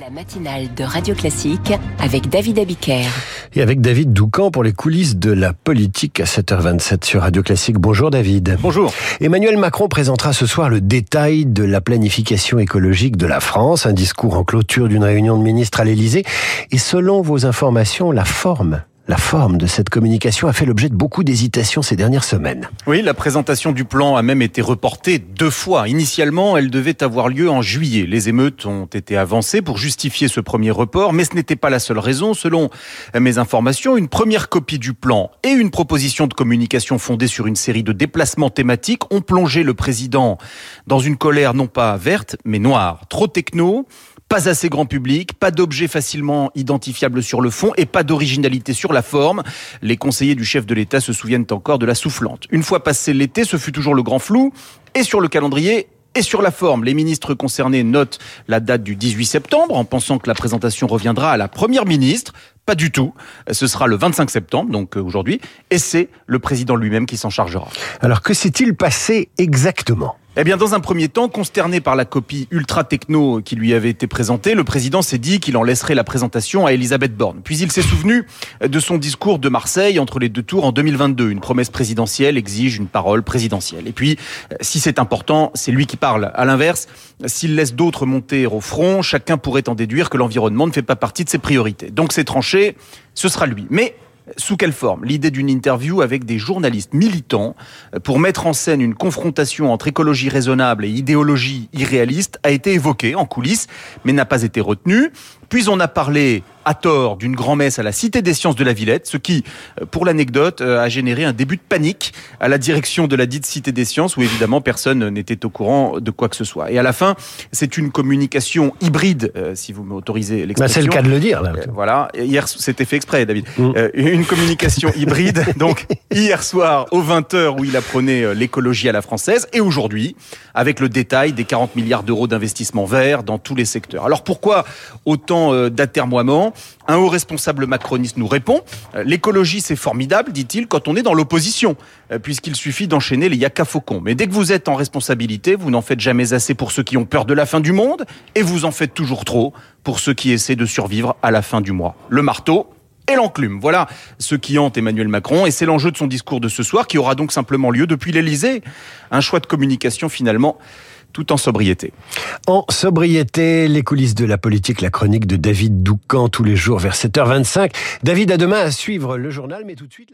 La matinale de Radio Classique avec David Abiker. Et avec David Doucan pour les coulisses de la politique à 7h27 sur Radio Classique. Bonjour David. Bonjour. Emmanuel Macron présentera ce soir le détail de la planification écologique de la France, un discours en clôture d'une réunion de ministres à l'Élysée. Et selon vos informations, la forme la forme de cette communication a fait l'objet de beaucoup d'hésitations ces dernières semaines. Oui, la présentation du plan a même été reportée deux fois. Initialement, elle devait avoir lieu en juillet. Les émeutes ont été avancées pour justifier ce premier report, mais ce n'était pas la seule raison. Selon mes informations, une première copie du plan et une proposition de communication fondée sur une série de déplacements thématiques ont plongé le président dans une colère non pas verte, mais noire. Trop techno, pas assez grand public, pas d'objets facilement identifiables sur le fond et pas d'originalité sur la forme. Les conseillers du chef de l'État se souviennent encore de la soufflante. Une fois passé l'été, ce fut toujours le grand flou. Et sur le calendrier, et sur la forme, les ministres concernés notent la date du 18 septembre en pensant que la présentation reviendra à la première ministre. Pas du tout. Ce sera le 25 septembre, donc euh, aujourd'hui, et c'est le président lui-même qui s'en chargera. Alors que s'est-il passé exactement? Eh bien, dans un premier temps, consterné par la copie ultra techno qui lui avait été présentée, le président s'est dit qu'il en laisserait la présentation à Elisabeth Borne. Puis il s'est souvenu de son discours de Marseille entre les deux tours en 2022. Une promesse présidentielle exige une parole présidentielle. Et puis, euh, si c'est important, c'est lui qui parle. À l'inverse, s'il laisse d'autres monter au front, chacun pourrait en déduire que l'environnement ne fait pas partie de ses priorités. Donc c'est tranché, ce sera lui. Mais sous quelle forme? L'idée d'une interview avec des journalistes militants pour mettre en scène une confrontation entre écologie raisonnable et idéologie irréaliste a été évoquée en coulisses, mais n'a pas été retenue. Puis on a parlé à tort d'une grand-messe à la Cité des Sciences de la Villette, ce qui, euh, pour l'anecdote, euh, a généré un début de panique à la direction de la dite Cité des Sciences, où évidemment personne n'était au courant de quoi que ce soit. Et à la fin, c'est une communication hybride, euh, si vous m'autorisez l'expression. Bah c'est le cas de le dire. Là. voilà, hier c'était fait exprès, David. Mm. une communication hybride, donc hier soir aux 20h où il apprenait l'écologie à la française, et aujourd'hui avec le détail des 40 milliards d'euros d'investissement vert dans tous les secteurs. Alors pourquoi autant d'atermoiements un haut responsable macroniste nous répond euh, L'écologie, c'est formidable, dit-il, quand on est dans l'opposition, euh, puisqu'il suffit d'enchaîner les yaka faucons. Mais dès que vous êtes en responsabilité, vous n'en faites jamais assez pour ceux qui ont peur de la fin du monde, et vous en faites toujours trop pour ceux qui essaient de survivre à la fin du mois. Le marteau, et l'enclume. Voilà ce qui hante Emmanuel Macron et c'est l'enjeu de son discours de ce soir qui aura donc simplement lieu depuis l'Elysée. Un choix de communication finalement tout en sobriété. En sobriété, les coulisses de la politique, la chronique de David Doucan tous les jours vers 7h25. David, à demain à suivre le journal, mais tout de suite